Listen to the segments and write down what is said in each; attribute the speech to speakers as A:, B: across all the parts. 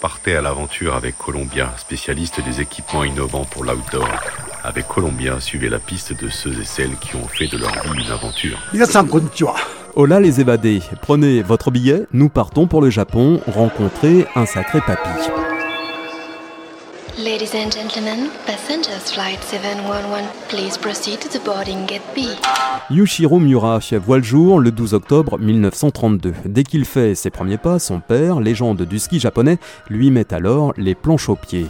A: Partez à l'aventure avec Columbia, spécialiste des équipements innovants pour l'outdoor. Avec Columbia, suivez la piste de ceux et celles qui ont fait de leur vie une aventure.
B: Hola les évadés, prenez votre billet, nous partons pour le Japon rencontrer un sacré papy.
C: Ladies and gentlemen, passengers flight 711, please proceed to the boarding gate B.
B: Yushiro Miura voit le jour le 12 octobre 1932. Dès qu'il fait ses premiers pas, son père, légende du ski japonais, lui met alors les planches aux pieds.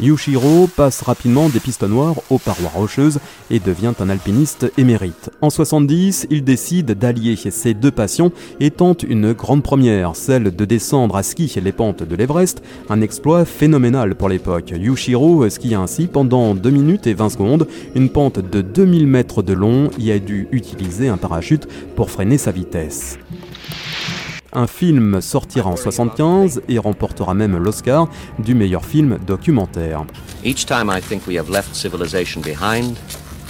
B: Yushiro passe rapidement des pistes noires aux parois rocheuses et devient un alpiniste émérite. En 70, il décide d'allier ses deux passions et tente une grande première, celle de descendre à ski les pentes de l'Everest, un exploit phénoménal pour l'époque. Yushiro skie ainsi pendant 2 minutes et 20 secondes, une pente de 2000 mètres de long et a dû utiliser un parachute pour freiner sa vitesse. Un film sortira en 75 et remportera même l'Oscar du meilleur film documentaire.
D: Each time I think we have left civilization behind,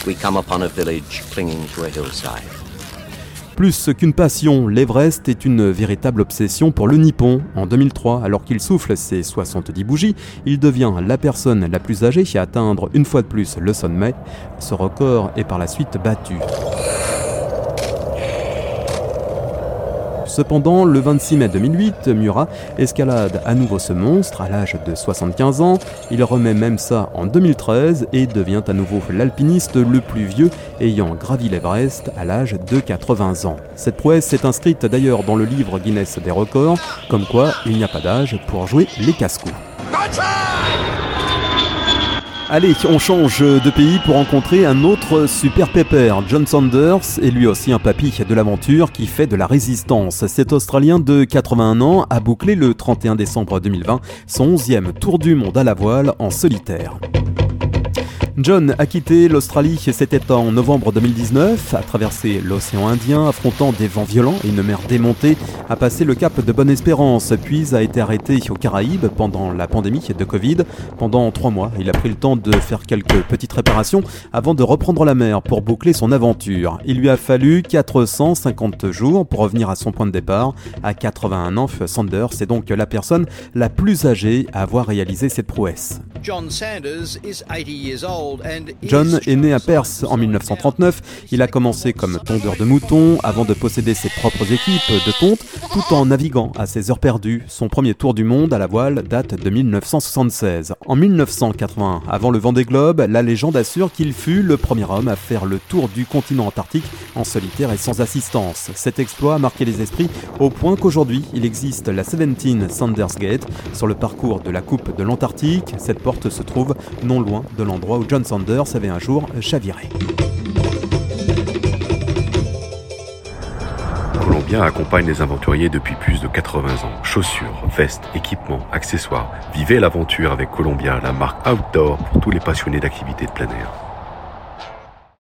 D: we come upon a village clinging to a hillside.
B: Plus qu'une passion, l'Everest est une véritable obsession pour le Nippon. En 2003, alors qu'il souffle ses 70 bougies, il devient la personne la plus âgée à atteindre une fois de plus le sommet. Ce record est par la suite battu. Cependant, le 26 mai 2008, Murat escalade à nouveau ce monstre à l'âge de 75 ans. Il remet même ça en 2013 et devient à nouveau l'alpiniste le plus vieux ayant gravi l'Everest à l'âge de 80 ans. Cette prouesse s'est inscrite d'ailleurs dans le livre Guinness des records, comme quoi il n'y a pas d'âge pour jouer les casse-coups. Allez, on change de pays pour rencontrer un autre super pépère. John Sanders est lui aussi un papy de l'aventure qui fait de la résistance. Cet Australien de 81 ans a bouclé le 31 décembre 2020 son 11e tour du monde à la voile en solitaire. John a quitté l'Australie, c'était en novembre 2019, a traversé l'océan Indien, affrontant des vents violents et une mer démontée, a passé le cap de Bonne-Espérance, puis a été arrêté aux Caraïbes pendant la pandémie de Covid. Pendant trois mois, il a pris le temps de faire quelques petites réparations avant de reprendre la mer pour boucler son aventure. Il lui a fallu 450 jours pour revenir à son point de départ. À 81 ans, Sanders est donc la personne la plus âgée à avoir réalisé cette prouesse. John est né à Perth en 1939. Il a commencé comme tondeur de moutons avant de posséder ses propres équipes de ponte tout en naviguant à ses heures perdues. Son premier tour du monde à la voile date de 1976. En 1980, avant le Vendée Globe, la légende assure qu'il fut le premier homme à faire le tour du continent antarctique en solitaire et sans assistance. Cet exploit a marqué les esprits au point qu'aujourd'hui, il existe la 17 Sanders Gate sur le parcours de la Coupe de l'Antarctique. Cette se trouve non loin de l'endroit où John Sanders avait un jour chaviré.
A: Columbia accompagne les aventuriers depuis plus de 80 ans. Chaussures, vestes, équipements, accessoires. Vivez l'aventure avec Columbia, la marque outdoor pour tous les passionnés d'activités de plein air.